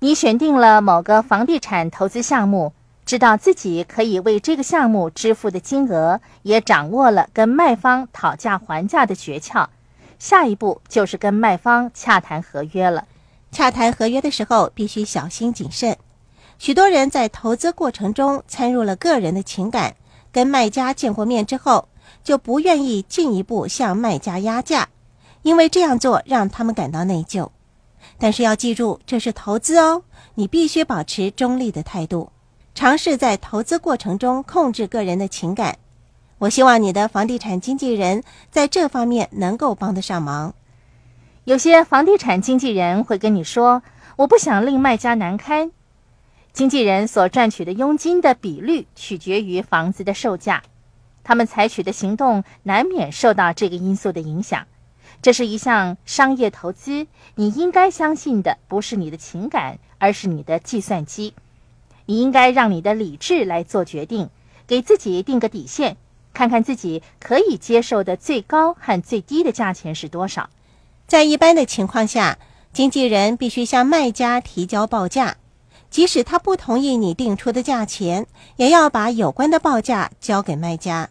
你选定了某个房地产投资项目，知道自己可以为这个项目支付的金额，也掌握了跟卖方讨价还价的诀窍。下一步就是跟卖方洽谈合约了。洽谈合约的时候必须小心谨慎。许多人在投资过程中掺入了个人的情感，跟卖家见过面之后，就不愿意进一步向卖家压价，因为这样做让他们感到内疚。但是要记住，这是投资哦，你必须保持中立的态度，尝试在投资过程中控制个人的情感。我希望你的房地产经纪人在这方面能够帮得上忙。有些房地产经纪人会跟你说：“我不想令卖家难堪。”经纪人所赚取的佣金的比率取决于房子的售价，他们采取的行动难免受到这个因素的影响。这是一项商业投资，你应该相信的不是你的情感，而是你的计算机。你应该让你的理智来做决定，给自己定个底线，看看自己可以接受的最高和最低的价钱是多少。在一般的情况下，经纪人必须向卖家提交报价，即使他不同意你定出的价钱，也要把有关的报价交给卖家。